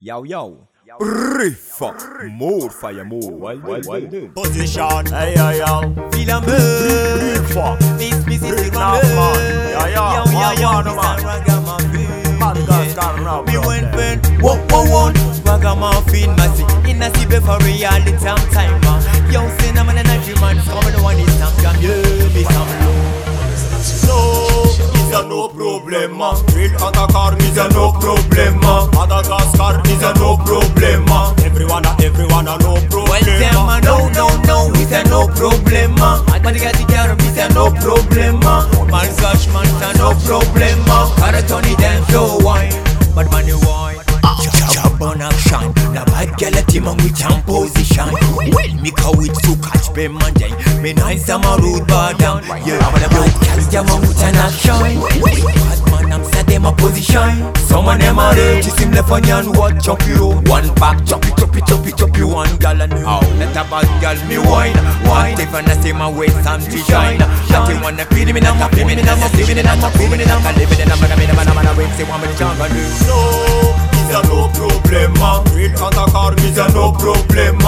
Yo, yo. Riffa. More fire, more. Well, well, well done. Position, hey yo yo. Feel a Riffa. This music is Now, my man. Yeah, yeah. Yo, yo, yo. Man, This man. a ragamuffin. Madagascar now, Me bro. went pen. Whoa, whoa, whoa. Ragamuffin, massive. In a city for reality, time time. problema. Will Adakar is a no problema. Madagascar is a no problema. Everyone a everyone a no problema. Well them a no no no is a no problema. Madagascar is a no problema. Malgash man is a no problema. Karatoni them so wine. But money wine wanna shine. Nabagela tima ngichamposition well mikhawethu khathi bemanje mina isamarude badan yeyabalabakhazijama nguthana shine. Batman I'm set in my position. Some of them my rage She seem left on your what chop you? One back chop you chop you chop you chop you. One girl and you. Oh. Let a bad girl me wine Wine If I see my waist I'm to shine. That you wanna feel me now a me I'm a now, I'm a feeling I'm a me I'm a now, I'm a living I'm a me I'm a living I'm a living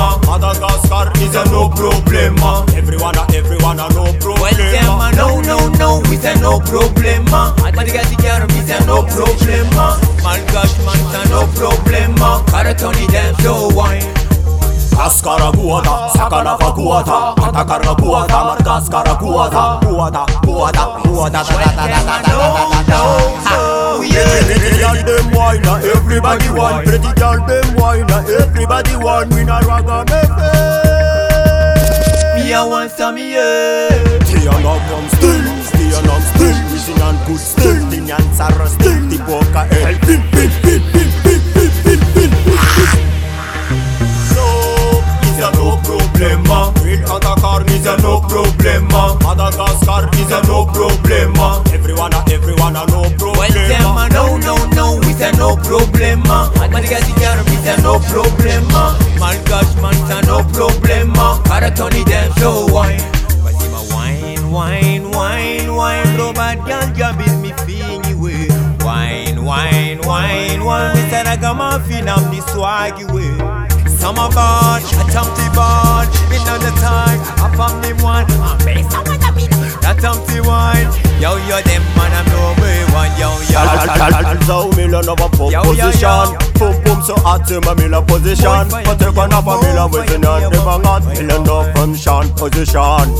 problem. Madagascar is a no problem. Everyone, a- everyone a no problem. Well, no, no, no, it's a no problem. Man, the guy the car, it's a no problem. Man, gosh, man, it's a no problem. Gotta turn it down, show wine. Kaskara guada, sakana fa guada, Atakara guada, Madagascar guada, guada, guada, guada, da da da da da da da da yeah Pretty girl dem wine now everybody want. Pretty girl them wine now everybody want. We not rag on Me I want some yeah. Stay along I'm still Stay along still Wishing on good still The nyansa rustin The boca el Pin pin pin pin pin pin pin pin So It's a no problema? In Katakar is a no problema? Madagascar is a no problema? Everyone a everyone a no problema no problema. Madiga diga rubita no problema. Man gosh no problema. Karatoni dem show wine. Basima wine wine wine wine. Robert Ganga build me fingy way. Wine wine wine wine. Mister feel I'm the swaggy way. Summer barge, a tumpty barge, on the time, found family one, I'm based on what I mean, that tumpty wine, yo, yo, Hands out, me love up for position. Boom boom so hot, see me la position. But take one up a me with in hand Never got me la no from Sean position.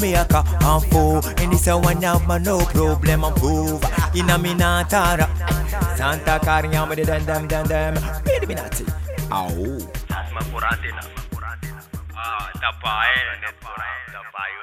Me a me And you. And this a one of my no problem I'm prove Inna me Natara Santa Caria me de dem dem dem dem Baby Natty Au. Tasma kurate na. Tappaye. Tappaye. Tappaye.